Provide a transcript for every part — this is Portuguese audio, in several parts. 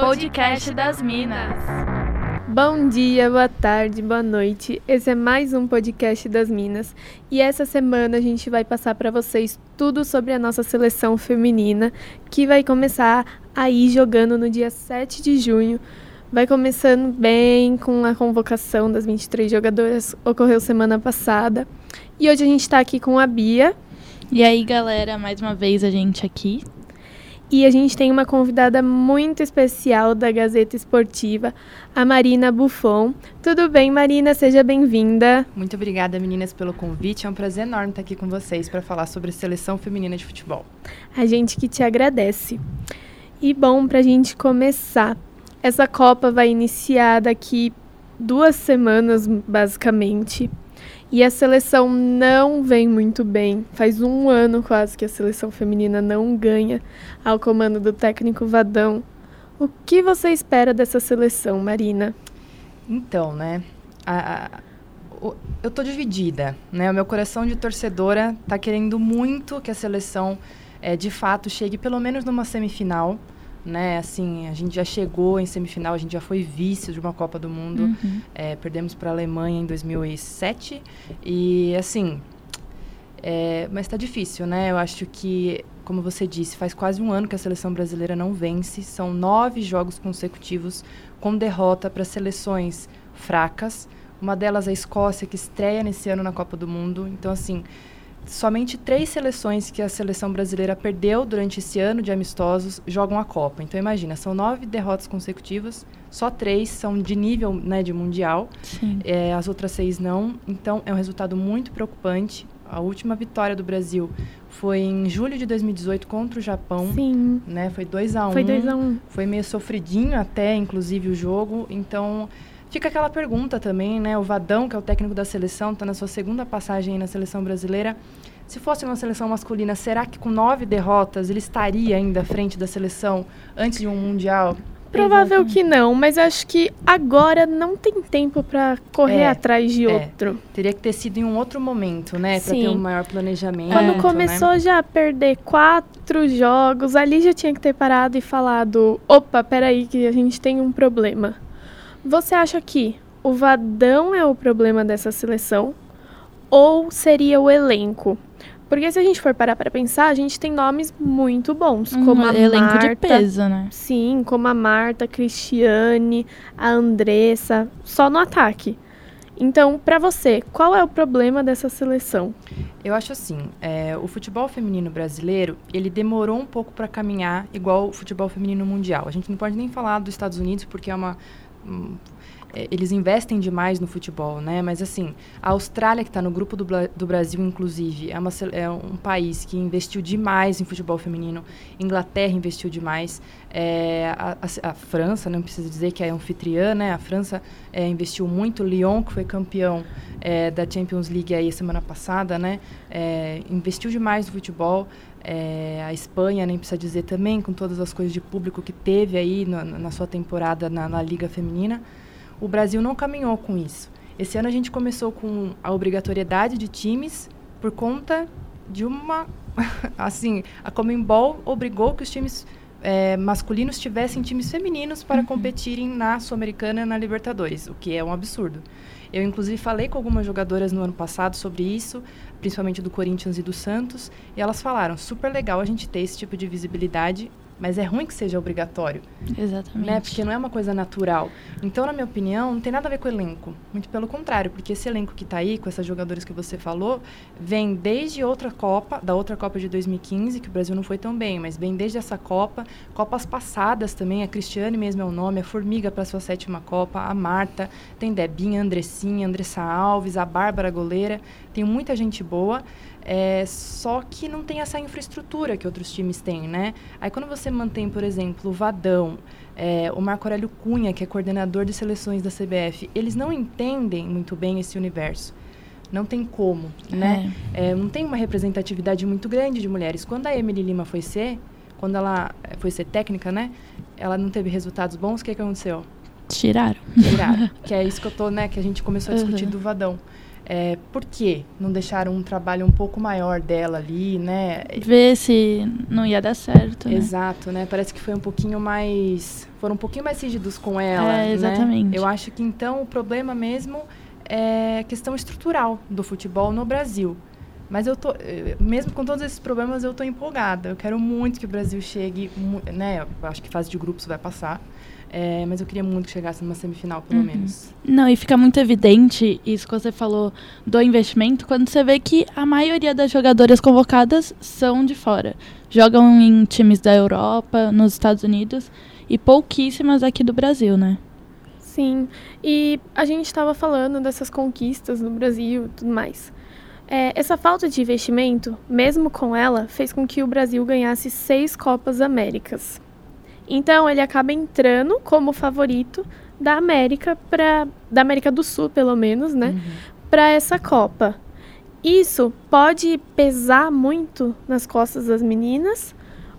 Podcast das Minas. Bom dia, boa tarde, boa noite. Esse é mais um podcast das Minas e essa semana a gente vai passar para vocês tudo sobre a nossa seleção feminina que vai começar aí jogando no dia 7 de junho. Vai começando bem com a convocação das 23 jogadoras, ocorreu semana passada. E hoje a gente está aqui com a Bia. E aí, galera, mais uma vez a gente aqui e a gente tem uma convidada muito especial da Gazeta Esportiva, a Marina Buffon. Tudo bem, Marina? Seja bem-vinda. Muito obrigada, meninas, pelo convite. É um prazer enorme estar aqui com vocês para falar sobre a seleção feminina de futebol. A gente que te agradece. E bom, para a gente começar, essa Copa vai iniciar daqui duas semanas, basicamente. E a seleção não vem muito bem. Faz um ano quase que a seleção feminina não ganha ao comando do técnico Vadão. O que você espera dessa seleção, Marina? Então, né? A, a, o, eu tô dividida, né? O meu coração de torcedora tá querendo muito que a seleção, é, de fato, chegue pelo menos numa semifinal né? Assim, a gente já chegou em semifinal, a gente já foi vice de uma Copa do Mundo. Uhum. É, perdemos para a Alemanha em 2007 e assim, é, mas está difícil, né? Eu acho que, como você disse, faz quase um ano que a seleção brasileira não vence. São nove jogos consecutivos com derrota para seleções fracas. Uma delas a Escócia, que estreia nesse ano na Copa do Mundo. Então, assim, somente três seleções que a seleção brasileira perdeu durante esse ano de amistosos jogam a Copa. Então imagina, são nove derrotas consecutivas, só três são de nível né, de mundial, é, as outras seis não. Então é um resultado muito preocupante. A última vitória do Brasil foi em julho de 2018 contra o Japão. Sim. Né, foi 2 a 1 um, Foi 2 a 1 um. Foi meio sofridinho até, inclusive, o jogo. Então Fica aquela pergunta também, né? O Vadão, que é o técnico da seleção, está na sua segunda passagem na seleção brasileira. Se fosse uma seleção masculina, será que com nove derrotas ele estaria ainda à frente da seleção antes de um mundial? Provável que não, mas acho que agora não tem tempo para correr é, atrás de é. outro. Teria que ter sido em um outro momento, né? Para ter um maior planejamento. Quando né? começou né? já a perder quatro jogos, ali já tinha que ter parado e falado: opa, peraí, que a gente tem um problema. Você acha que o Vadão é o problema dessa seleção ou seria o elenco? Porque se a gente for parar para pensar, a gente tem nomes muito bons, um como a elenco Marta, de peso, né? Sim, como a Marta, a Cristiane, a Andressa, só no ataque. Então, para você, qual é o problema dessa seleção? Eu acho assim, é, o futebol feminino brasileiro, ele demorou um pouco para caminhar igual o futebol feminino mundial. A gente não pode nem falar dos Estados Unidos porque é uma eles investem demais no futebol, né? Mas assim, a Austrália que está no grupo do, do, Brasil, inclusive, é, uma, é, um país que investiu demais em futebol feminino. Inglaterra investiu demais. É, a, a, a, França, não precisa dizer que é anfitriã, né? A França é, investiu muito. Lyon, que foi campeão é, da Champions League aí semana passada, né? É, investiu demais no futebol. É, a Espanha, nem precisa dizer também, com todas as coisas de público que teve aí na, na sua temporada na, na, Liga Feminina. O Brasil não caminhou com isso. Esse ano a gente começou com a obrigatoriedade de times por conta de uma. assim, a Comembol obrigou que os times é, masculinos tivessem times femininos para uhum. competirem na Sul-Americana e na Libertadores, o que é um absurdo. Eu, inclusive, falei com algumas jogadoras no ano passado sobre isso, principalmente do Corinthians e do Santos, e elas falaram: super legal a gente ter esse tipo de visibilidade mas é ruim que seja obrigatório. Exatamente. Né? Porque não é uma coisa natural. Então, na minha opinião, não tem nada a ver com o elenco. Muito pelo contrário, porque esse elenco que está aí, com essas jogadoras que você falou, vem desde outra Copa, da outra Copa de 2015, que o Brasil não foi tão bem, mas vem desde essa Copa, Copas passadas também, a Cristiane mesmo é o nome, a Formiga para sua sétima Copa, a Marta, tem Debinha, Andressinha, Andressa Alves, a Bárbara Goleira, tem muita gente boa. É, só que não tem essa infraestrutura que outros times têm, né? Aí quando você mantém, por exemplo, o Vadão, é, o Marco Aurélio Cunha, que é coordenador de seleções da CBF, eles não entendem muito bem esse universo. Não tem como, né? É. não tem uma representatividade muito grande de mulheres. Quando a Emily Lima foi ser, quando ela foi ser técnica, né? Ela não teve resultados bons, o que, que aconteceu? Tiraram. Tiraram. que é isso que eu tô, né? Que a gente começou a discutir uhum. do Vadão. É, por que não deixaram um trabalho um pouco maior dela ali, né? Ver se não ia dar certo. Né? Exato, né? Parece que foi um pouquinho mais. Foram um pouquinho mais rígidos com ela. É, né? exatamente. Eu acho que então o problema mesmo é questão estrutural do futebol no Brasil. Mas eu tô, eh, mesmo com todos esses problemas, eu tô empolgada. Eu quero muito que o Brasil chegue, né? Eu acho que fase de grupos vai passar. É, mas eu queria muito que chegasse numa semifinal, pelo Uhum. menos. Não, e fica muito evidente isso que você falou do investimento quando você vê que a maioria das jogadoras convocadas são de fora. Jogam em times da Europa, nos Estados Unidos e pouquíssimas aqui do Brasil, né? Sim, e a gente estava falando dessas conquistas no Brasil e tudo mais. É, essa falta de investimento, mesmo com ela, fez com que o Brasil ganhasse seis Copas Américas. Então ele acaba entrando como favorito da América para da América do Sul, pelo menos, né, Uhum. para essa Copa. Isso pode pesar muito nas costas das meninas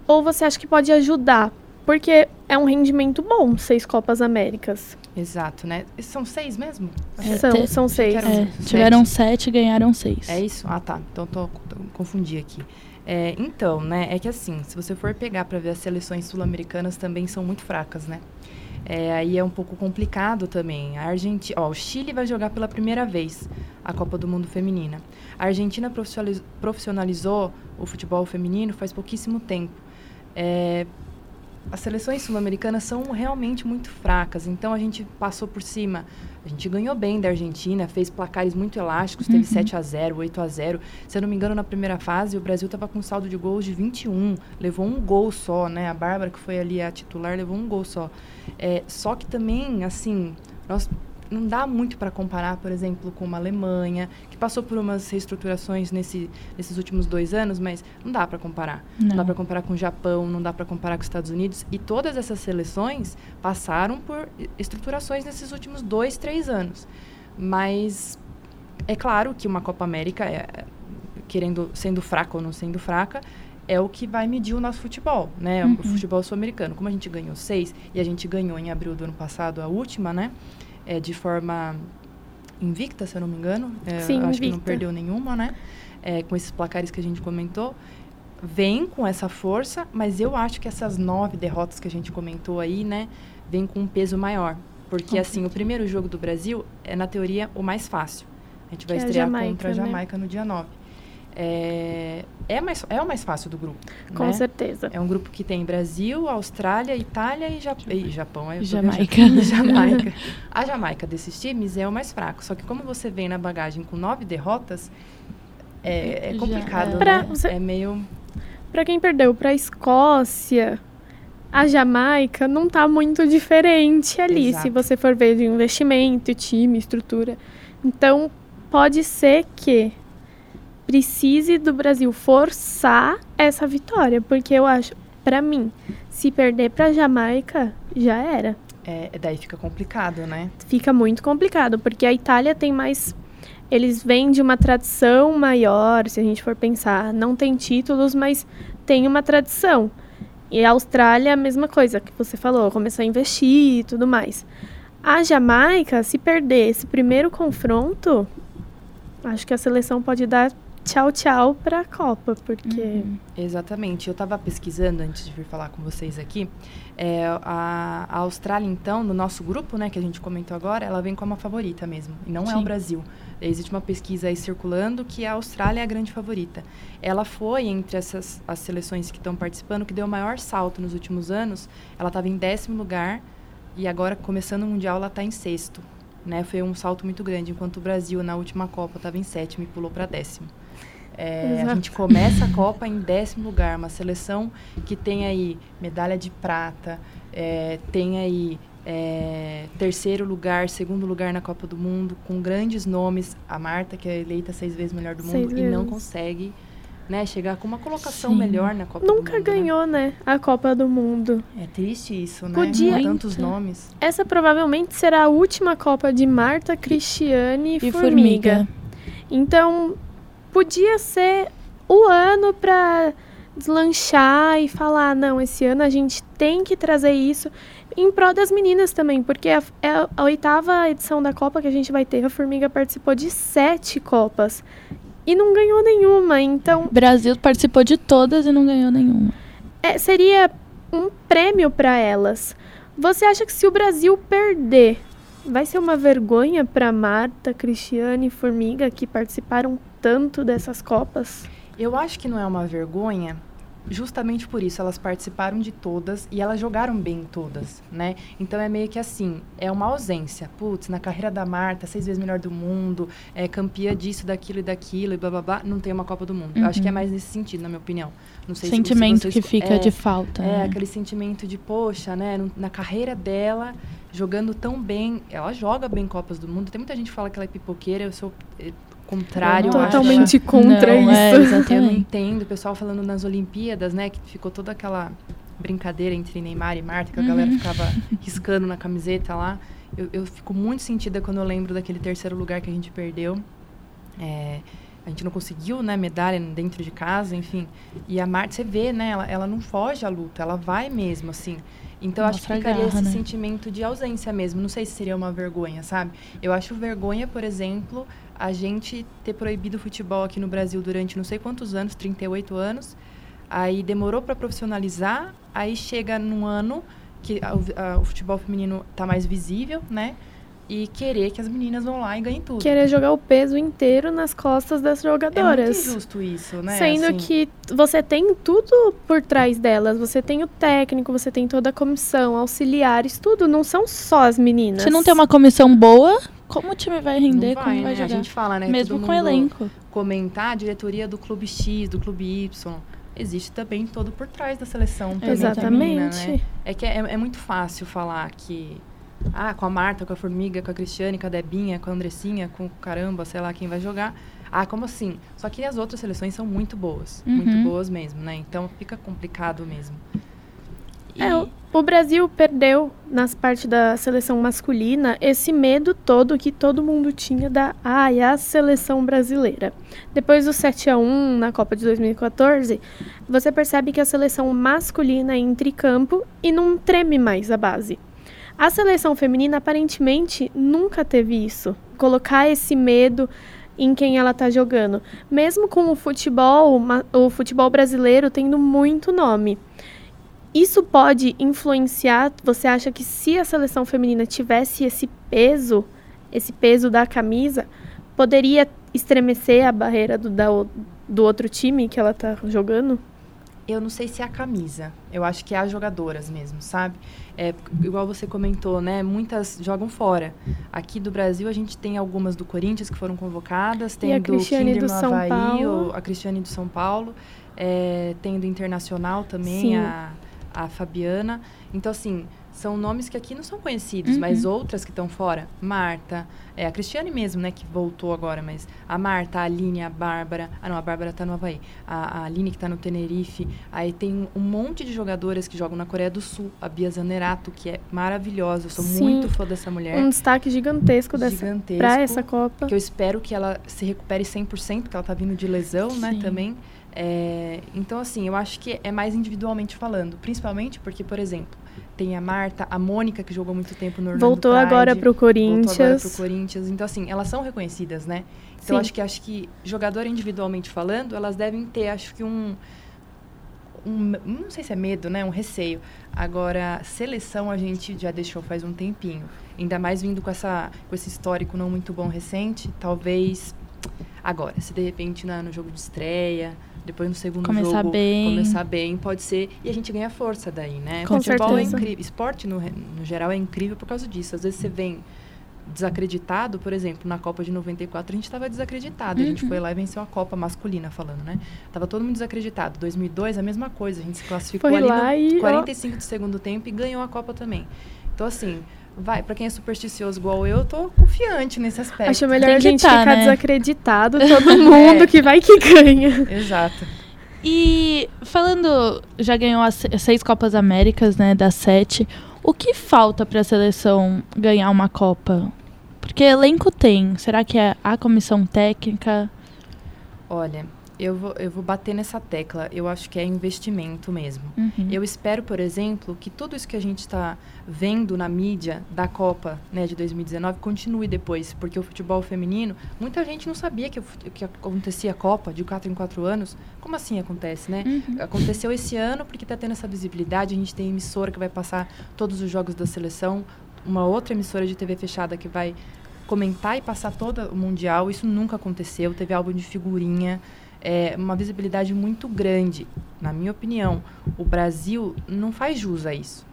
ou você acha que pode ajudar? Porque é um rendimento bom, seis Copas Américas. Exato, né? São seis mesmo? É, são, te- são seis. É, sete. tiveram sete e ganharam seis. É isso? Ah, tá. Então tô, tô- confundi aqui. É, então, né, é que assim, se você for pegar para ver as seleções sul-americanas também são muito fracas, né? É, aí é um pouco complicado também. A Argentina, ó, o Chile vai jogar pela primeira vez a Copa do Mundo Feminina. A Argentina profissionaliz- profissionalizou o futebol feminino faz pouquíssimo tempo. É, as seleções sul-americanas são realmente muito fracas, então a gente passou por cima. A gente ganhou bem da Argentina, fez placares muito elásticos, teve Uhum. 7 a 0 8 a 0 Se eu não me engano, na primeira fase, o Brasil estava com um saldo de gols de 21, levou um gol só, né? A Bárbara, que foi ali a titular, levou um gol só. É, só que também, assim, nós não dá muito para comparar, por exemplo, com uma Alemanha, que passou por umas reestruturações nesse, nesses últimos dois anos, mas não dá para comparar. Não, dá Não. para comparar com o Japão, não dá para comparar com os Estados Unidos. E todas essas seleções passaram por estruturações nesses últimos dois, três anos. Mas é claro que uma Copa América, é, querendo sendo fraca ou não sendo fraca, é o que vai medir o nosso futebol, né? Uhum. O futebol sul-americano. Como a gente ganhou seis e a gente ganhou em abril do ano passado a última, né? É, de forma invicta, se eu não me engano. É, Sim, acho que não invicta. perdeu nenhuma, né? É, com esses placares que a gente comentou. Vem com essa força, mas eu acho que essas nove derrotas que a gente comentou aí, né? Vem com um peso maior. Porque, Com assim, o primeiro jogo do Brasil é, na teoria, o mais fácil. A gente vai Que é estrear Jamaica, contra a né? Jamaica no dia 9. É, é, mais, é o mais fácil do grupo. Com né? certeza. É um grupo que tem Brasil, Austrália, Itália e, Jap e Japão. É, Jamaica. Jamaica. A Jamaica desses times é o mais fraco. Só que como você vem na bagagem com nove derrotas, é, é Já- complicado, é. Pra né? você- É meio... Pra quem perdeu pra Escócia, a Jamaica não tá muito diferente ali, Exato. se você for ver de investimento, time, estrutura. Então, pode ser que precise do Brasil forçar essa vitória, porque eu acho, pra mim, se perder pra Jamaica, já era. É, daí fica complicado, né? Fica muito complicado, porque a Itália tem mais eles vêm de uma tradição maior, se a gente for pensar. Não tem títulos, mas tem uma tradição. E a Austrália, a mesma coisa que você falou, começou a investir e tudo mais. A Jamaica, se perder esse primeiro confronto, acho que a seleção pode dar tchau, tchau para a Copa, porque Uhum. Exatamente. Eu estava pesquisando antes de vir falar com vocês aqui. É, a, a Austrália, então, no nosso grupo, né, que a gente comentou agora, ela vem como a favorita mesmo. E não é o Sim. Brasil. Existe uma pesquisa aí circulando que a Austrália é a grande favorita. Ela foi, entre essas as seleções que estão participando, que deu o maior salto nos últimos anos. Ela estava em décimo lugar e agora, começando o Mundial, ela está em sexto. Né? Foi um salto muito grande, enquanto o Brasil, na última Copa, estava em sétimo e pulou para décimo. É, a gente começa a Copa em décimo lugar, uma seleção que tem aí medalha de prata, é, tem aí é, terceiro lugar, segundo lugar na Copa do Mundo, com grandes nomes. A Marta, que é eleita seis vezes melhor do Seis mundo, e não consegue né, chegar com uma colocação Sim. melhor na Copa do Mundo. nunca né? ganhou, né, a Copa do Mundo. É triste isso, né? Podia- Com tantos Muito. nomes. Essa provavelmente será a última Copa de Marta, Cristiane e, E Formiga. Formiga. Então, podia ser o ano para deslanchar e falar, não, esse ano a gente tem que trazer isso em prol das meninas também, porque a, é a oitava edição da Copa que a gente vai ter, a Formiga participou de sete Copas e não ganhou nenhuma, então... O Brasil participou de todas e não ganhou nenhuma. É, seria um prêmio para elas. Você acha que se o Brasil perder, vai ser uma vergonha para Marta, Cristiane e Formiga que participaram tanto dessas Copas? Eu acho que não é uma vergonha, justamente por isso, elas participaram de todas e elas jogaram bem todas, né? Então é meio que assim, é uma ausência. Putz, na carreira da Marta, seis vezes melhor do mundo, é campeã disso, daquilo e daquilo e blá blá blá, não tem uma Copa do Mundo. Uhum. Eu acho que é uhum. mais nesse sentido, na minha opinião. Não sei sentimento se, se que fica é, de falta. É, né? aquele sentimento de, poxa, né, na carreira dela, jogando tão bem, ela joga bem Copas do Mundo. Tem muita gente que fala que ela é pipoqueira, eu sou eh, contrário. Totalmente contra não, é, isso. É, eu não entendo. O pessoal falando nas Olimpíadas, né? Que ficou toda aquela brincadeira entre Neymar e Marta, que a uhum. galera ficava riscando na camiseta lá. Eu, eu, fico muito sentida quando eu lembro daquele terceiro lugar que a gente perdeu. É, a gente não conseguiu, né, medalha dentro de casa, enfim. E a Marta, você vê, né, ela, ela não foge à luta, ela vai mesmo, assim. Então, Mostra acho que ficaria garra, esse né? sentimento de ausência mesmo. Não sei se seria uma vergonha, sabe? Eu acho vergonha, por exemplo, a gente ter proibido o futebol aqui no Brasil durante não sei quantos anos, 38 anos. Aí demorou para profissionalizar, aí chega num ano que a, a, o futebol feminino está mais visível, né? E querer que as meninas vão lá e ganhem tudo. Querer jogar o peso inteiro nas costas das jogadoras. É muito injusto isso, né? Sendo assim... que você tem tudo por trás delas. Você tem o técnico, você tem toda a comissão, auxiliares, tudo. Não são só as meninas. Se não tem uma comissão boa, como o time vai render, vai, como né? vai jogar. A gente fala, né? Mesmo com o elenco. Comentar a diretoria do clube X, do clube Y. Existe também todo por trás da seleção. Exatamente. Feminina, né? É que é, é, muito fácil falar que. Ah, com a Marta, com a Formiga, com a Cristiane, com a Debinha, com a Andressinha, com caramba, sei lá quem vai jogar. Ah, como assim? Só que as outras seleções são muito boas. Uhum. Muito boas mesmo, né? Então fica complicado mesmo. E... É, o Brasil perdeu, nas partes da seleção masculina, esse medo todo que todo mundo tinha da ai, a seleção brasileira. Depois do 7 a 1 na Copa de 2014, você percebe que a seleção masculina entra em campo e não treme mais a base. A seleção feminina aparentemente nunca teve isso, colocar esse medo em quem ela está jogando, mesmo com o futebol, o futebol brasileiro tendo muito nome. Isso pode influenciar? Você acha que se a seleção feminina tivesse esse peso, esse peso da camisa, poderia estremecer a barreira do, da, do outro time que ela está jogando? Eu não sei se é a camisa. Eu acho que é as jogadoras mesmo, sabe? É, igual você comentou, né? Muitas jogam fora. Aqui do Brasil a gente tem algumas do Corinthians que foram convocadas, tem a do Cristiane Kinder do São Havaí, Paulo. a Cristiane do São Paulo, é, tem do Internacional também, Sim. a a Fabiana. Então, assim, são nomes que aqui não são conhecidos, uhum. mas outras que estão fora. Marta, é a Cristiane mesmo, né, que voltou agora, mas a Marta, a Aline, a Bárbara. Ah, não, a Bárbara tá no Havaí. A, a Aline que tá no Tenerife. Aí tem um monte de jogadoras que jogam na Coreia do Sul. A Bia Zanerato, que é maravilhosa. Eu sou Sim. muito fã dessa mulher. Um destaque gigantesco, dessa, gigantesco pra essa Copa. Que eu espero que ela se recupere 100%, porque ela tá vindo de lesão, né, Sim. né, também. É, então, assim, eu acho que é mais individualmente falando. Principalmente porque, por exemplo, tem a Marta, a Mônica, que jogou muito tempo no Orlando Voltou Pride, agora pro Corinthians. Voltou agora pro Corinthians. Então, assim, elas são reconhecidas, né? Então, acho que acho que jogador individualmente falando, elas devem ter, acho que um, um, não sei se é medo, né? Um receio. Agora, seleção a gente já deixou faz um tempinho. Ainda mais vindo com, essa, com esse histórico não muito bom recente, talvez agora, se de repente na, no jogo de estreia depois no segundo começar jogo bem. começar bem, pode ser. E a gente ganha força daí, né? Com Futebol certeza. é incrível. Esporte, no, no geral, é incrível por causa disso. Às vezes você vem desacreditado, por exemplo, na Copa de 94 a gente estava desacreditado. A gente uhum. foi lá e venceu a Copa masculina, falando, né? Tava todo mundo desacreditado. 2002, a mesma coisa. A gente se classificou foi ali lá no e, 45 ó. do segundo tempo e ganhou a Copa também. Então, assim, vai, para quem é supersticioso igual eu, tô confiante nesse aspecto. Acho melhor a gente tá, ficar né? desacreditado, todo mundo é. que vai que ganha. Exato. E falando, já ganhou as seis Copas Américas, né, das sete. O que falta para a seleção ganhar uma Copa? Porque elenco tem. Será que é a comissão técnica? Olha, eu vou, eu vou bater nessa tecla. Eu acho que é investimento mesmo. Uhum. Eu espero, por exemplo, que tudo isso que a gente está vendo na mídia da Copa né, de 2019 continue depois, porque o futebol feminino, muita gente não sabia que, que acontecia a Copa de 4 em 4 anos. Como assim acontece, né? Uhum. Aconteceu esse ano porque está tendo essa visibilidade. A gente tem emissora que vai passar todos os jogos da seleção, uma outra emissora de TV fechada que vai comentar e passar todo o Mundial. Isso nunca aconteceu. Teve álbum de figurinha. É uma visibilidade muito grande. Na minha opinião, o Brasil não faz jus a isso.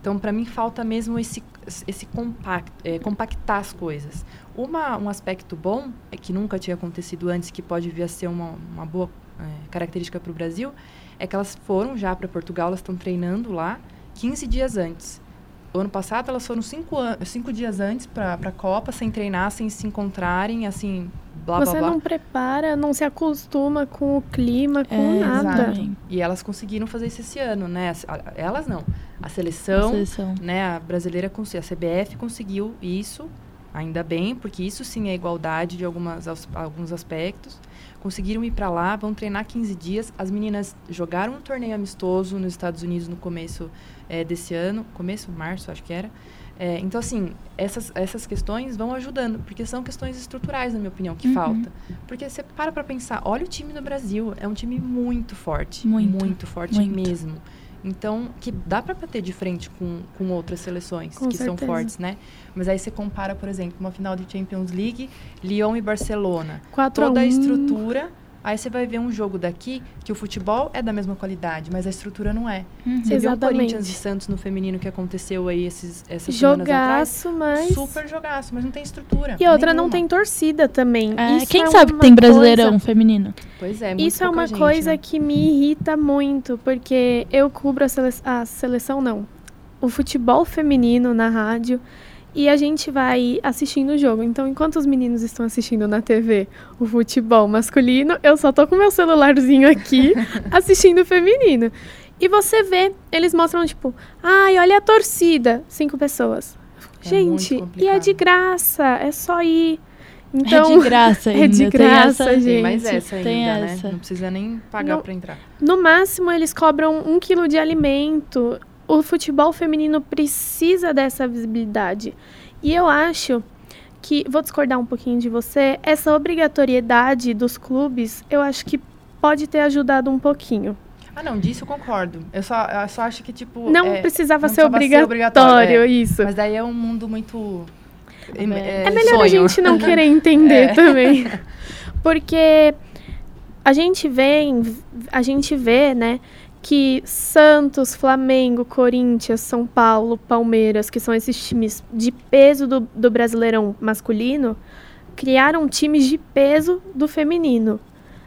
Então, para mim, falta mesmo esse, esse compact, é, compactar as coisas. Uma, um aspecto bom, é que nunca tinha acontecido antes, que pode vir a ser uma, uma boa é, característica para o Brasil, é que elas foram já para Portugal, elas estão treinando lá 15 dias antes. O ano passado, elas foram cinco, cinco dias antes para a Copa, sem treinar, sem se encontrarem, assim, blá, Você blá, blá. não prepara, não se acostuma com o clima, com É, nada. exatamente. E elas conseguiram fazer isso esse ano, né? Elas não. A A seleção, seleção. né, a brasileira, a CBF conseguiu isso, ainda bem, porque isso sim é igualdade de algumas, alguns aspectos. Conseguiram ir para lá, vão treinar 15 dias. As meninas jogaram um torneio amistoso nos Estados Unidos no começo eh, desse ano, começo, março, acho que era. Eh, então, assim, essas, essas questões vão ajudando, porque são questões estruturais, na minha opinião, que Uhum. falta. Porque você para para pensar, olha o time do Brasil, é um time muito forte. Muito, forte muito. mesmo. Então, que dá para bater de frente com, com outras seleções Com que são certeza. fortes, né? Mas aí você compara, por exemplo, uma final de Champions League, Lyon e Barcelona. 4 Toda a a 1. estrutura. Aí você vai ver um jogo daqui que o futebol é da mesma qualidade, mas a estrutura não é. Uhum. Você viu o. Corinthians e Santos no feminino que aconteceu aí esses, essas semanas atrás? Jogaço, mas. Super jogaço, mas não tem estrutura. E outra, não nenhuma. tem torcida também. É, Isso quem é sabe tem brasileirão coisa- feminino? Pois é, muito Isso é uma gente, coisa né? que me irrita muito, porque eu cubro a, sele... a seleção, não. O futebol feminino na rádio e a gente vai assistindo o jogo. Então, enquanto os meninos estão assistindo na TV o futebol masculino, eu só tô com meu celularzinho aqui assistindo o feminino. E você vê, eles mostram tipo, ai, olha a torcida, cinco pessoas. É gente, e é de graça, é só ir. Então, é de graça é ainda. de tem graça, essa- gente. Tem mais essa ainda, tem né? essa. Não precisa nem pagar pra entrar. No máximo, eles cobram um quilo de alimento. O futebol feminino precisa dessa visibilidade. E eu acho que, vou discordar um pouquinho de você, essa obrigatoriedade dos clubes, eu acho que pode ter ajudado um pouquinho. Ah, não, disso eu concordo. Eu só, eu só acho que, tipo. Não é, precisava não ser precisava ser obrigatório, obrigatório, é. isso. Mas daí é um mundo muito. É É melhor a sonho. gente não querer entender É. também. Porque a gente vê, a gente vê, né, que Santos, Flamengo, Corinthians, São Paulo, Palmeiras, que são esses times de peso do, do Brasileirão masculino, criaram times de peso do feminino.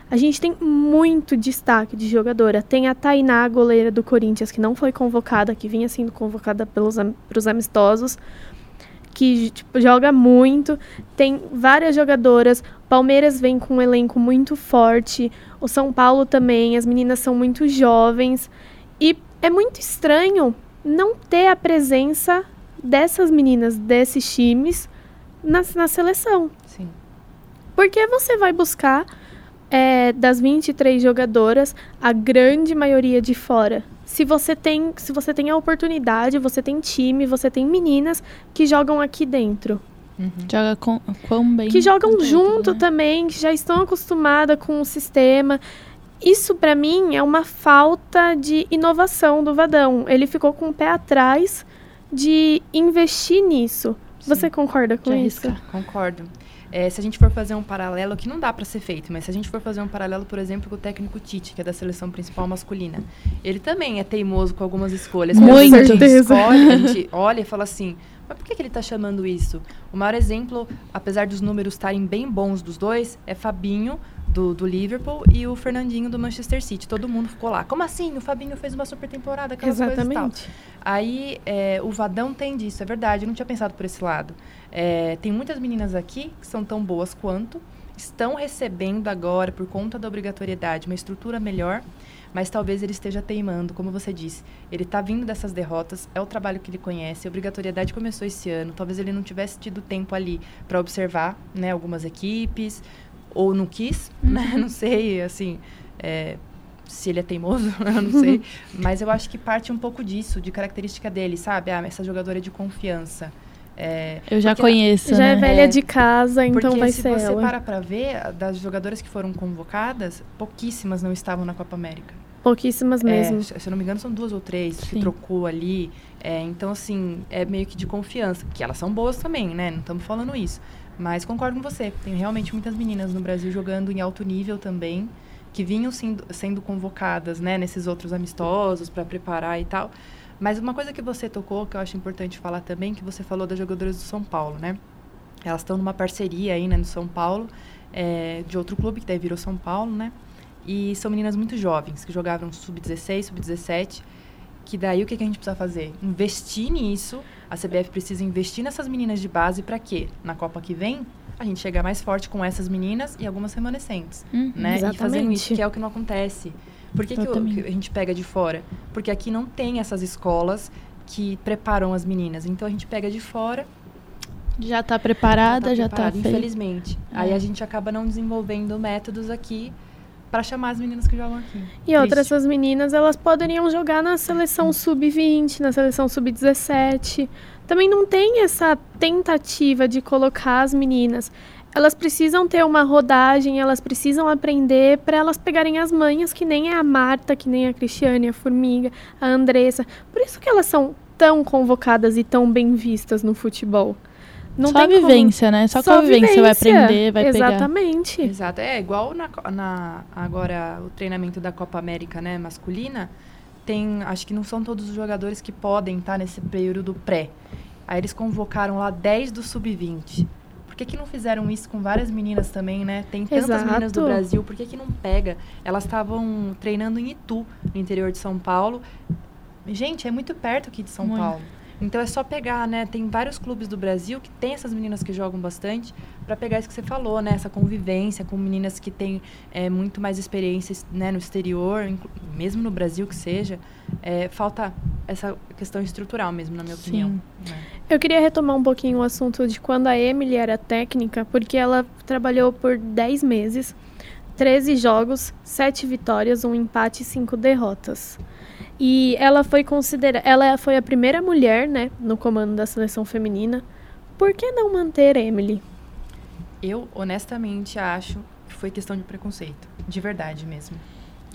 A gente tem muito destaque de jogadora. Tem a Tainá, goleira do Corinthians, que não foi convocada, que vinha sendo convocada pelos pros amistosos, que tipo, joga muito. Tem várias jogadoras. Palmeiras vem com um elenco muito forte. O São Paulo também. As meninas são muito jovens. E é muito estranho não ter a presença dessas meninas, desses times, na, na seleção. Sim. Porque você vai buscar é, das 23 jogadoras, a grande maioria de fora. Se você tem, se você tem a oportunidade, você tem time, você tem meninas que jogam aqui dentro. Uhum. Joga com, quão bem. Que jogam tudo, junto né? também, que já estão acostumadas com o sistema. Isso, pra mim, é uma falta de inovação do Vadão. Ele ficou com o pé atrás de investir nisso. Você concorda com isso? Concordo. É, se a gente for fazer um paralelo, que não dá para ser feito, mas se a gente for fazer um paralelo, por exemplo, com o técnico Tite, que é da seleção principal masculina, ele também é teimoso com algumas escolhas. Muito. Certeza. escolhe, a gente olha e fala assim, mas por que, que ele está chamando isso? O maior exemplo, apesar dos números estarem bem bons dos dois, é Fabinho, do, do Liverpool, e o Fernandinho, do Manchester City. Todo mundo ficou lá. Como assim? O Fabinho fez uma super temporada, aquelas coisas e tal. Exatamente. Aí é, o Vadão tem disso, é verdade, eu não tinha pensado por esse lado. É, tem muitas meninas aqui que são tão boas quanto, estão recebendo agora, por conta da obrigatoriedade, uma estrutura melhor, mas talvez ele esteja teimando, como você disse. Ele está vindo dessas derrotas, é o trabalho que ele conhece, a obrigatoriedade começou esse ano, talvez ele não tivesse tido tempo ali para observar né, algumas equipes, ou não quis, né? Não sei, assim, é, se ele é teimoso, eu não sei. Mas eu acho que parte um pouco disso, de característica dele, sabe? Ah, essa jogadora é de confiança. É, eu já conheço, Já né? é velha É, de casa, então porque vai se ser você ela. para pra ver, das jogadoras que foram convocadas, pouquíssimas não estavam na Copa América. Pouquíssimas mesmo. É, se eu não me engano, são duas ou três que Sim. trocou ali. É, então, assim, é meio que de confiança. Que elas são boas também, né? Não estamos falando isso. Mas concordo com você. Tem realmente muitas meninas no Brasil jogando em alto nível também, que vinham sendo, sendo convocadas, né, nesses outros amistosos para preparar e tal. Mas uma coisa que você tocou, que eu acho importante falar também, que você falou das jogadoras do São Paulo, né? Elas estão numa parceria aí, né, no São Paulo, é, de outro clube, que daí virou São Paulo, né? E são meninas muito jovens, que jogavam sub-16, sub-17. Que daí o que, que a gente precisa fazer? Investir nisso. A CBF precisa investir nessas meninas de base para quê? Na Copa que vem, a gente chegar mais forte com essas meninas e algumas remanescentes. Uhum. Né? E fazendo Exatamente. isso, que é o que não acontece. Por que, que, o- Exatamente. que a gente pega de fora? Porque aqui não tem essas escolas que preparam as meninas. Então a gente pega de fora Já tá preparada, já tá, preparado, feita. infelizmente. Aí É. a gente acaba não desenvolvendo métodos aqui para chamar as meninas que jogam aqui. E Triste. essas meninas, elas poderiam jogar na seleção sub-20, na seleção sub-17. Também não tem essa tentativa de colocar as meninas. Elas precisam ter uma rodagem, elas precisam aprender para elas pegarem as manhas, que nem a Marta, que nem a Cristiane, a Formiga, a Andressa. Por isso que elas são tão convocadas e tão bem vistas no futebol. Não Só a tem como- vivência, né? Só, com a vivência você vai aprender, vai pegar. Exatamente. Exato. É igual na, na- agora o treinamento da Copa América, né, masculina, tem, acho que não são todos os jogadores que podem estar nesse período pré. Aí eles convocaram lá 10 do sub-20. Por que, que não fizeram isso com várias meninas também, né? Tem tantas Exato. meninas do Brasil, por que, que não pega? Elas estavam treinando em Itu, no interior de São Paulo. Gente, é muito perto aqui de São Muito. Paulo. Então é só pegar, né? Tem vários clubes do Brasil que tem essas meninas que jogam bastante para pegar isso que você falou, né? Essa convivência com meninas que têm é, muito mais experiências né, no exterior, mesmo no Brasil que seja. É, falta essa questão estrutural mesmo, na minha opinião. né? Eu queria retomar um pouquinho o assunto de quando a Emily era técnica, porque ela trabalhou por 10 meses, 13 jogos, 7 vitórias, um empate e 5 derrotas. E ela foi considerada, ela foi a primeira mulher, né, no comando da seleção feminina. Por que não manter Emily? Eu, honestamente, acho que foi questão de preconceito. De verdade mesmo.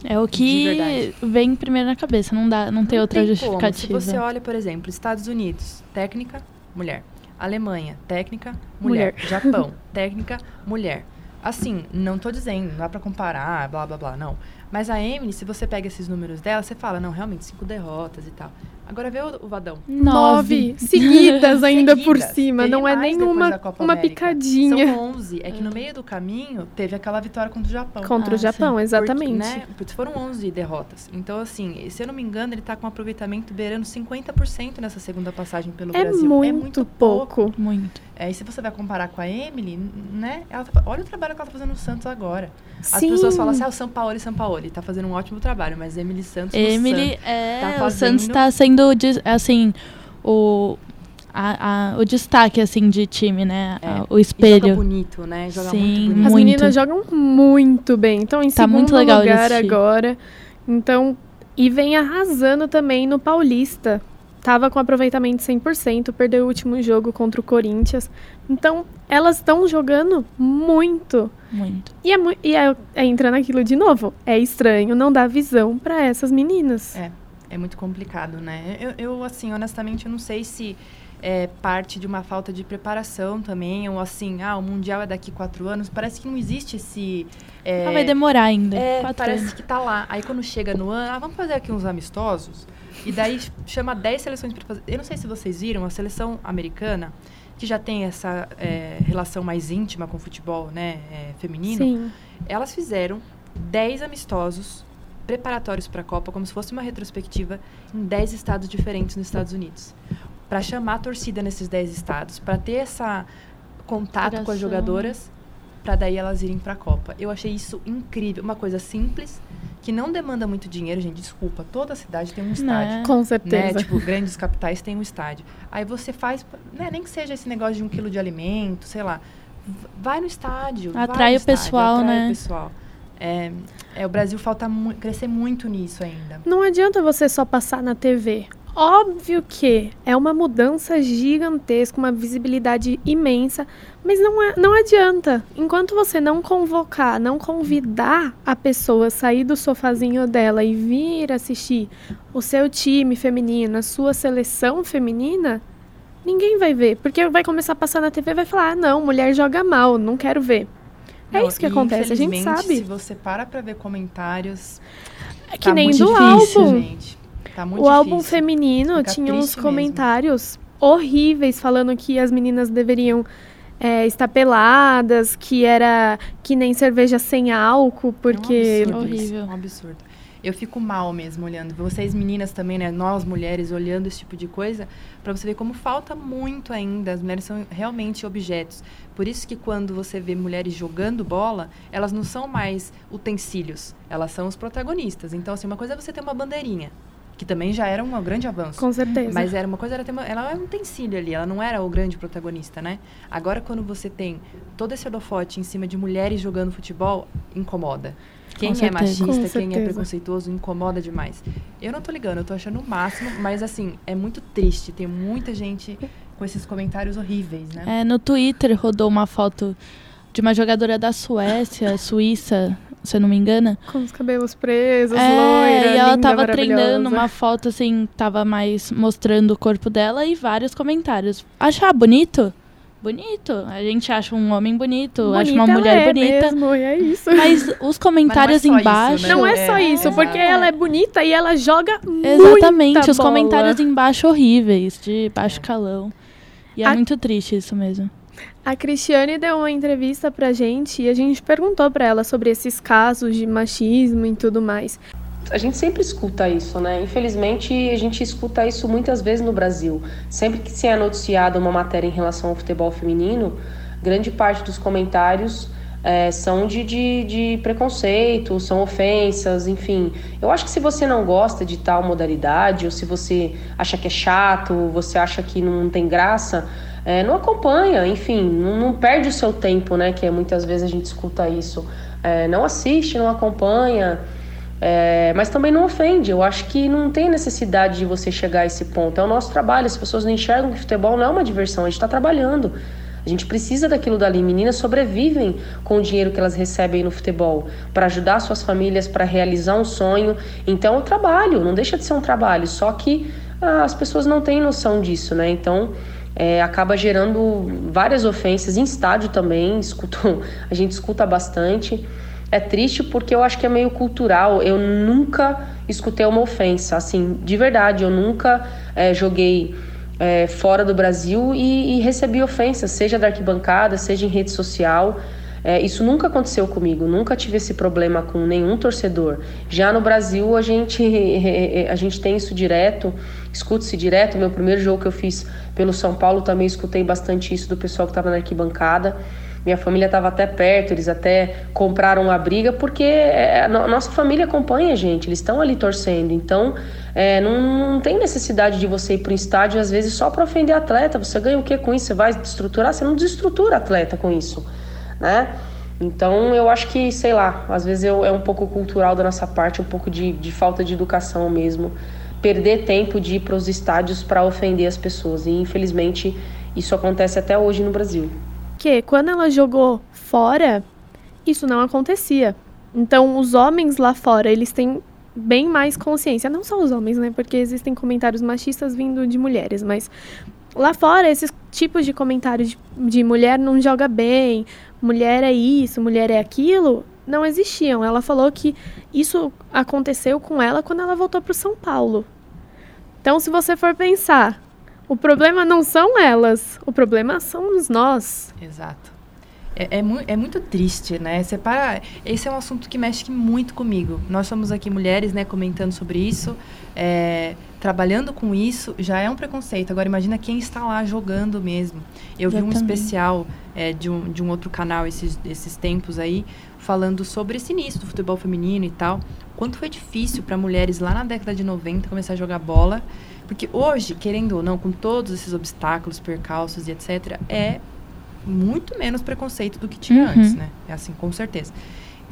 É o que vem primeiro na cabeça, não dá, não tem outra tem justificativa. Como. Se você olha, por exemplo, Estados Unidos, técnica, mulher. Alemanha, técnica, mulher. Japão, técnica, mulher. Assim, não tô dizendo, não dá pra comparar, blá blá blá, não. Mas a Emily, se você pega esses números dela, você fala, não, realmente, cinco derrotas e tal. Agora vê o, o Vadão. Nove. seguidas ainda por Seguidas. cima, Teve não é depois uma, picadinha São 11. É que no meio do caminho teve aquela vitória contra o Japão. contra Ah, o Japão, sim. exatamente. Porque, né, porque foram 11 derrotas. Então, assim, se eu não me engano, ele tá com um aproveitamento beirando 50% nessa segunda passagem pelo É Brasil. muito, pouco. Muito. É, e se você vai comparar com a Emily, né? Ela tá- olha o trabalho que ela tá fazendo no Santos agora. As Sim. pessoas falam assim, ah, o Sampaoli, Sampaoli, tá fazendo um ótimo trabalho, mas Emily Santos no Emily, Santos. é, tá o Santos fazendo- tá sendo, assim, o, a, a- o destaque, assim, de time, né? É, A- o E joga espelho. bonito, né? Joga Sim, muito bonito. As Muito. meninas jogam muito bem. Estão em Tá segundo muito legal lugar agora. Então, e vem arrasando também no Paulista. Tava com aproveitamento 100%, perdeu o último jogo contra o Corinthians. Então, elas estão jogando muito. Muito. E, é, e é, é entra naquilo de novo. É estranho não dar visão para essas meninas. É, é muito complicado, né? Eu, eu, assim, honestamente, eu não sei se é parte de uma falta de preparação também, ou assim, ah, o Mundial é daqui quatro anos. Parece que não existe esse... é, Ah, vai demorar ainda. É, parece anos. que tá lá. Aí quando chega no ano, ah, vamos fazer aqui uns amistosos. E daí chama 10 seleções para fazer. Eu não sei se vocês viram, a seleção americana, que já tem essa é, relação mais íntima com o futebol né, é, feminino, Sim. elas fizeram 10 amistosos preparatórios para a Copa, como se fosse uma retrospectiva, em 10 estados diferentes nos Estados Unidos. Para chamar a torcida nesses 10 estados, para ter essa contato com as Interação. jogadoras, para daí elas irem para a Copa. Eu achei isso incrível, uma coisa simples, que não demanda muito dinheiro, gente, desculpa, toda cidade tem um estádio. Né? Com Né? certeza. Tipo, grandes capitais têm um estádio. Aí você faz, né, nem que seja esse negócio de um quilo de alimento, sei lá. vai no estádio. Atrai o pessoal, estádio, atrai né? O pessoal. É, é, o Brasil falta mu crescer muito nisso ainda. Não adianta você só passar na TV. Óbvio que é uma mudança gigantesca, uma visibilidade imensa, mas não, é, não adianta. Enquanto você não convocar, não convidar a pessoa a sair do sofazinho dela e vir assistir o seu time feminino, a sua seleção feminina, ninguém vai ver. Porque vai começar a passar na TV e vai falar: ah, não, mulher joga mal, não quero ver. É isso que acontece, a gente sabe. Se você para pra ver comentários, É que tá nem do difícil, álbum. gente. Tá muito o álbum difícil. feminino Fica tinha uns triste mesmo. comentários horríveis falando que as meninas deveriam é, estar peladas, que era que nem cerveja sem álcool, porque. É um absurdo Horrível. isso, um absurdo. Eu fico mal mesmo olhando. Vocês meninas também, né? Nós mulheres olhando esse tipo de coisa, pra você ver como falta muito ainda. As mulheres são realmente objetos. Por isso que quando você vê mulheres jogando bola, elas não são mais utensílios, elas são os protagonistas. Então, assim, uma coisa é você ter uma bandeirinha, que também já era um grande avanço. Com certeza. Mas era uma coisa, era ter uma, ela era um utensílio ali, ela não era o grande protagonista, né? Agora, quando você tem todo esse holofote em cima de mulheres jogando futebol, incomoda. Quem é certeza. machista, Com quem é certeza. preconceituoso, incomoda demais. Eu não tô ligando, eu tô achando o máximo, mas assim, é muito triste. Tem muita gente com esses comentários horríveis, né? É, no Twitter rodou uma foto de uma jogadora da Suécia, Suíça, se eu não me engano. Com os cabelos presos, É, loira, e ela linda, tava treinando uma foto assim, tava mais mostrando o corpo dela e vários comentários. Achar bonito? Bonito. A gente acha um homem bonito, acha uma Bonita mulher ela é bonita. Mesmo, e é isso. Mas os comentários Mas não é só isso, embaixo. né? Não é só É, isso, exato. porque ela é bonita e ela joga Exatamente, muita os bola. comentários embaixo horríveis, de baixo calão. E é A- muito triste isso mesmo. A Cristiane deu uma entrevista pra gente e a gente perguntou pra ela sobre esses casos de machismo e tudo mais. A gente sempre escuta isso, né? Infelizmente, a gente escuta isso muitas vezes no Brasil. Sempre que se é noticiada uma matéria em relação ao futebol feminino, grande parte dos comentários eh, são de, de, de preconceito, são ofensas, enfim. Eu acho que se você não gosta de tal modalidade, ou se você acha que é chato, você acha que não tem graça, eh, não acompanha, enfim, não, não perde o seu tempo, né? Que é, muitas vezes a gente escuta isso. Eh, não assiste, não acompanha. É, mas também não ofende. Eu acho que não tem necessidade de você chegar a esse ponto. É o nosso trabalho. As pessoas não enxergam que futebol não é uma diversão. A gente está trabalhando. A gente precisa daquilo dali. Meninas sobrevivem com o dinheiro que elas recebem no futebol para ajudar suas famílias, para realizar um sonho. Então, é trabalho. Não deixa de ser um trabalho. Só que ah, as pessoas não têm noção disso, né? Então. É, acaba gerando várias ofensas em estádio também. Escuto, a gente escuta bastante. É triste porque eu acho que é meio cultural. Eu nunca escutei uma ofensa, assim, de verdade. Eu nunca é, joguei é, fora do Brasil e, e recebi ofensas, seja da arquibancada, seja em rede social. É, isso nunca aconteceu comigo, nunca tive esse problema com nenhum torcedor. Já no Brasil a gente, a gente tem isso direto, escuta-se direto. Meu primeiro jogo que eu fiz pelo São Paulo também escutei bastante isso do pessoal que estava na arquibancada. Minha família estava até perto, eles até compraram a briga, porque é, a no- nossa família acompanha a gente, eles estão ali torcendo. Então, é, não, não tem necessidade de você ir para o estádio, às vezes, só para ofender atleta. Você ganha o que com isso? Você vai destruturar? Você não destrutura atleta com isso, né? Então, eu acho que, sei lá, às vezes eu, é um pouco cultural da nossa parte, um pouco de, de falta de educação mesmo. Perder tempo de ir para os estádios para ofender as pessoas. E, infelizmente, isso acontece até hoje no Brasil. Que quando ela jogou fora, isso não acontecia. Então, os homens lá fora, eles têm bem mais consciência. Não só os homens, né? Porque existem comentários machistas vindo de mulheres, mas lá fora, esses tipos de comentários de, de mulher não joga bem, mulher é isso, mulher é aquilo, não existiam. Ela falou que isso aconteceu com ela quando ela voltou para o São Paulo. Então, se você for pensar, o problema não são elas, o problema somos nós. Exato. É, é, mu- é muito triste, né? Você para... Esse é um assunto que mexe muito comigo. Nós somos aqui mulheres, né, comentando sobre isso, é, trabalhando com isso, já é um preconceito. Agora, imagina quem está lá jogando mesmo. Eu vi um Exatamente. especial é, de, um, de um outro canal esses, esses tempos aí, falando sobre esse início do futebol feminino e tal. Quanto foi difícil para mulheres lá na década de 90 começar a jogar bola. Porque hoje, querendo ou não, com todos esses obstáculos, percalços e etc., é muito menos preconceito do que tinha Uhum. antes, né? É assim, com certeza.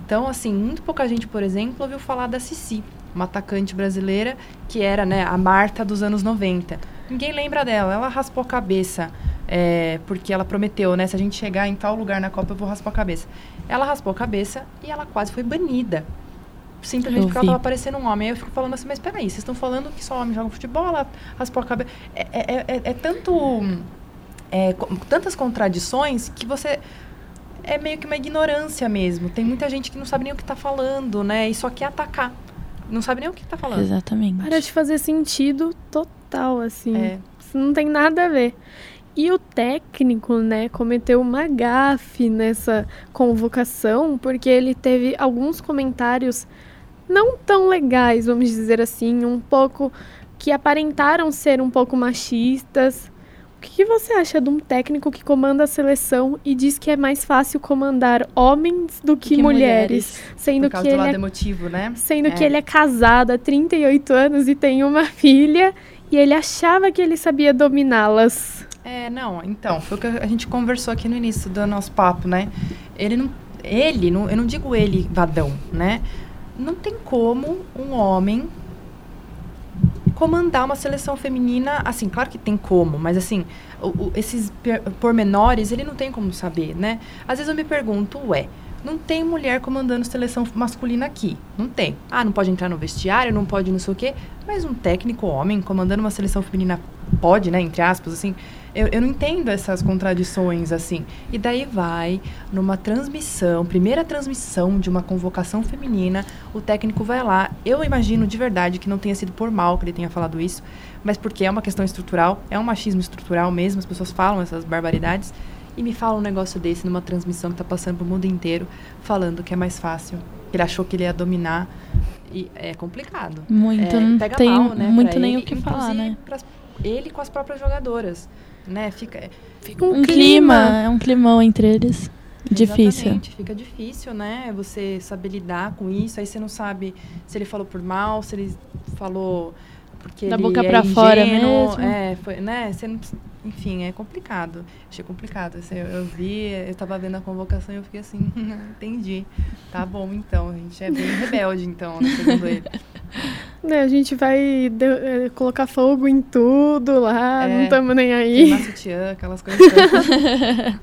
Então, assim, muito pouca gente, por exemplo, ouviu falar da Cici, uma atacante brasileira que era, né, a Marta dos anos 90. Ninguém lembra dela. Ela raspou a cabeça é, porque ela prometeu, né? Se a gente chegar em tal lugar na Copa, eu vou raspar a cabeça. Ela raspou a cabeça e ela quase foi banida. Simplesmente Eu porque ela estava parecendo um homem. Aí eu fico falando assim, mas peraí, vocês estão falando que só homem joga futebol, ela raspou a cabeça. É, é, é, é tanto. É, co- tantas contradições que você. É meio que uma ignorância mesmo. Tem muita gente que não sabe nem o que está falando, né? E só quer atacar. Não sabe nem o que está falando. Exatamente. Para de fazer sentido total, assim. É. Isso não tem nada a ver. E o técnico, né, cometeu uma gafe nessa convocação, porque ele teve alguns comentários não tão legais, vamos dizer assim, um pouco que aparentaram ser um pouco machistas. O que, você acha de um técnico que comanda a seleção e diz que é mais fácil comandar homens do que, Que mulheres, sendo Por que causa do ele lado é emotivo, né? Sendo É. que ele é casado há 38 anos e tem uma filha e ele achava que ele sabia dominá-las. É, não, então, foi o que a gente conversou aqui no início do nosso papo, né? Ele não. Ele, não, eu não digo ele vadão, né? Não tem como um homem comandar uma seleção feminina, assim, claro que tem como, mas assim, o- o- esses pormenores ele não tem como saber, né? Às vezes eu me pergunto, ué, não tem mulher comandando seleção masculina aqui, não tem. Ah, não pode entrar no vestiário, não pode não sei o quê, mas um técnico homem comandando uma seleção feminina pode, né, entre aspas, assim, eu, eu não entendo essas contradições, assim. E daí vai, numa transmissão, primeira transmissão de uma convocação feminina, o técnico vai lá. Eu imagino de verdade que não tenha sido por mal que ele tenha falado isso, mas porque é uma questão estrutural, é um machismo estrutural mesmo, as pessoas falam essas barbaridades. E me fala um negócio desse numa transmissão que tá passando pro mundo inteiro, falando que é mais fácil. Ele achou que ele ia dominar. E é complicado. Muito, É, não pega tem mal, né, muito nem ele, o que falar, né? ele com as próprias jogadoras, né? Fica Fica Um clima, é um climão entre eles. Difícil. Exatamente, fica difícil, né? Você saber lidar com isso, aí você não sabe se ele falou por mal, se ele falou porque Da ele boca é pra fora ingênuo, mesmo. É, foi, né? Você não, enfim, é complicado. Achei complicado. Assim, eu, eu vi, eu tava vendo a convocação e eu fiquei assim, entendi. Tá bom, então. A gente é bem rebelde, então, né, segundo ele. Né, a gente vai de- eh, colocar fogo em tudo lá, É, não estamos nem aí. Sutiã, aquelas coisas.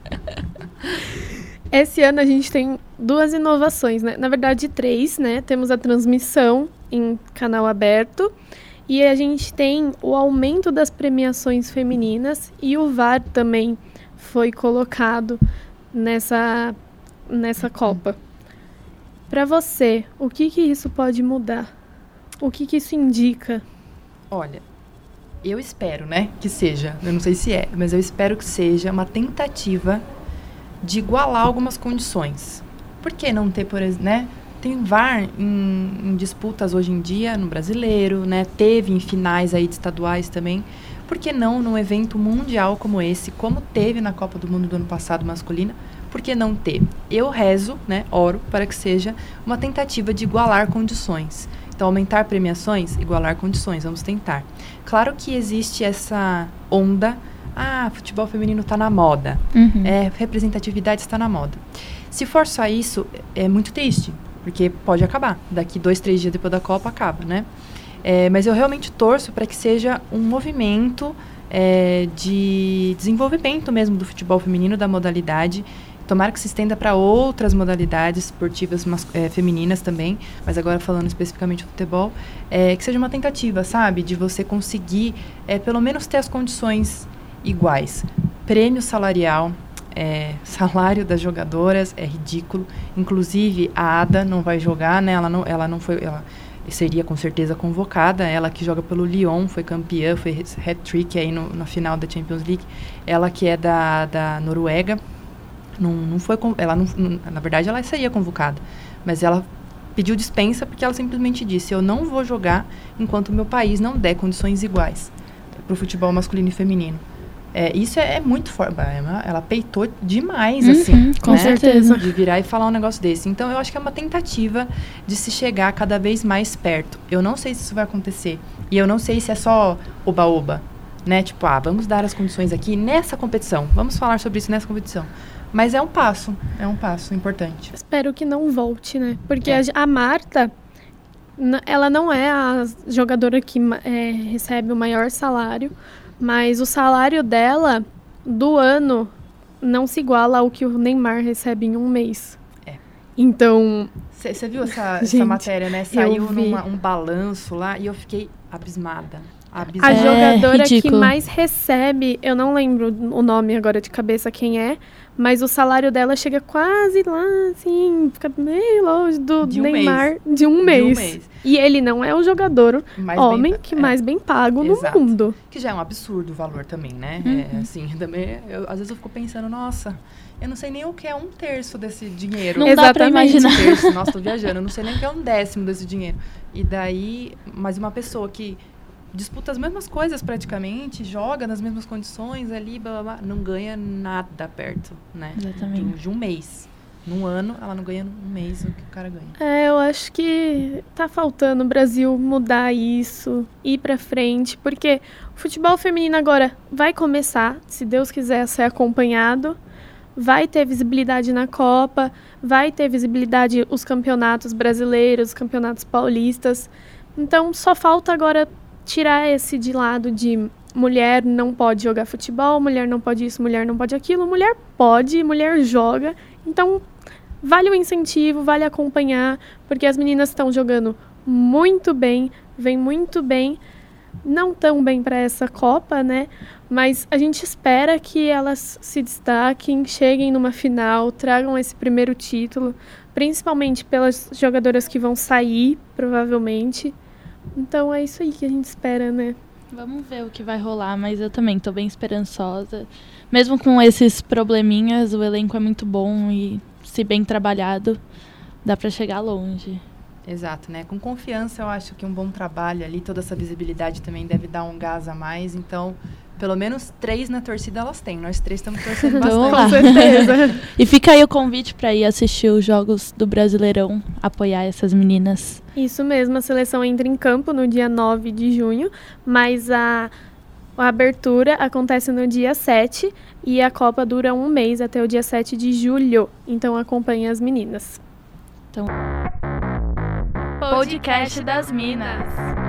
Esse ano a gente tem duas inovações, né? Na verdade, três, né? Temos a transmissão em canal aberto e a gente tem o aumento das premiações femininas e o VAR também foi colocado nessa nessa Copa. Para você, o que que isso pode mudar? O que que isso indica? Olha, eu espero, né, que seja, eu não sei se é, mas eu espero que seja uma tentativa de igualar algumas condições. Por que não ter, por exemplo, né? Tem VAR em, em disputas hoje em dia no brasileiro, né? Teve em finais aí de estaduais também. Por que não num evento mundial como esse, como teve na Copa do Mundo do ano passado masculina? Por que não ter? Eu rezo, né, oro para que seja uma tentativa de igualar condições. Então, aumentar premiações, igualar condições, vamos tentar. Claro que existe essa onda, ah, futebol feminino está na moda, Uhum. é, representatividade está na moda. Se for só isso, é muito triste, porque pode acabar. Daqui dois, três dias depois da Copa, acaba, né? É, mas eu realmente torço para que seja um movimento é, de desenvolvimento mesmo do futebol feminino, da modalidade. Tomara que se estenda para outras modalidades esportivas é, femininas também, mas agora falando especificamente do futebol, é, que seja uma tentativa, sabe, de você conseguir é, pelo menos ter as condições iguais. Prêmio salarial, é, salário das jogadoras é ridículo. Inclusive a Ada não vai jogar, né? Ela não, ela não foi, ela seria com certeza convocada. Ela que joga pelo Lyon, foi campeã, foi hat-trick aí no, na final da Champions League. Ela que é da, da Noruega, não, não foi, ela não, na verdade ela seria convocada, mas ela pediu dispensa porque ela simplesmente disse: eu não vou jogar enquanto meu país não der condições iguais para o futebol masculino e feminino. É, isso é, é muito forte. Ela, ela peitou demais, Uhum, assim. com né? certeza. De virar e falar um negócio desse. Então, eu acho que é uma tentativa de se chegar cada vez mais perto. Eu não sei se isso vai acontecer. E eu não sei se é só oba-oba. né? Tipo, ah, vamos dar as condições aqui nessa competição. Vamos falar sobre isso nessa competição. Mas é um passo, é um passo importante. Espero que não volte, né? Porque é. a, a, Marta, ela não é a jogadora que é, recebe o maior salário, mas o salário dela do ano não se iguala ao que o Neymar recebe em um mês. É. Então. Você viu essa, Gente, essa matéria, né? Saiu um balanço lá e eu fiquei abismada. A jogadora é que mais recebe, eu não lembro o nome agora de cabeça quem é, mas o salário dela chega quase lá, assim, fica meio longe do de um Neymar mês. de um mês. De um mês. E ele não é o jogador mais homem bem, que é. mais bem pago Exato. no mundo. Que já é um absurdo o valor também, né? Uhum. É, assim, também, eu, às vezes eu fico pensando, nossa, eu não sei nem o que é um terço desse dinheiro. Não Exatamente. dá pra imaginar. Um terço, nossa, tô viajando, eu não sei nem o que é um décimo desse dinheiro. E daí, mas uma pessoa que disputa as mesmas coisas praticamente, joga nas mesmas condições ali, blá, blá, blá, não ganha nada perto, né? Exatamente. De, de um mês. Num ano, ela não ganha um mês o que o cara ganha. É, eu acho que tá faltando o Brasil mudar isso, ir pra frente, porque o futebol feminino agora vai começar, se Deus quiser ser acompanhado, vai ter visibilidade na Copa, vai ter visibilidade os campeonatos brasileiros, os campeonatos paulistas. Então só falta agora tirar esse de lado de mulher não pode jogar futebol, mulher não pode isso, mulher não pode aquilo. Mulher pode, mulher joga. Então, vale o incentivo, vale acompanhar, porque as meninas estão jogando muito bem, vem muito bem. Não tão bem para essa Copa, né? Mas a gente espera que elas se destaquem, cheguem numa final, tragam esse primeiro título, principalmente pelas jogadoras que vão sair, provavelmente. Então é isso aí que a gente espera, né? Vamos ver o que vai rolar, mas eu também tô bem esperançosa. Mesmo com esses probleminhas, o elenco é muito bom e se bem trabalhado, dá para chegar longe. Exato, né? Com confiança, eu acho que um bom trabalho ali, toda essa visibilidade também deve dar um gás a mais. Então, pelo menos três na torcida elas têm. Nós três estamos torcendo bastante. Com certeza. e fica aí o convite para ir assistir os jogos do Brasileirão, apoiar essas meninas. Isso mesmo, a seleção entra em campo no dia 9 de junho, mas a, a abertura acontece no dia 7 e a Copa dura um mês até o dia 7 de julho. Então acompanhe as meninas. Então... Podcast das Minas.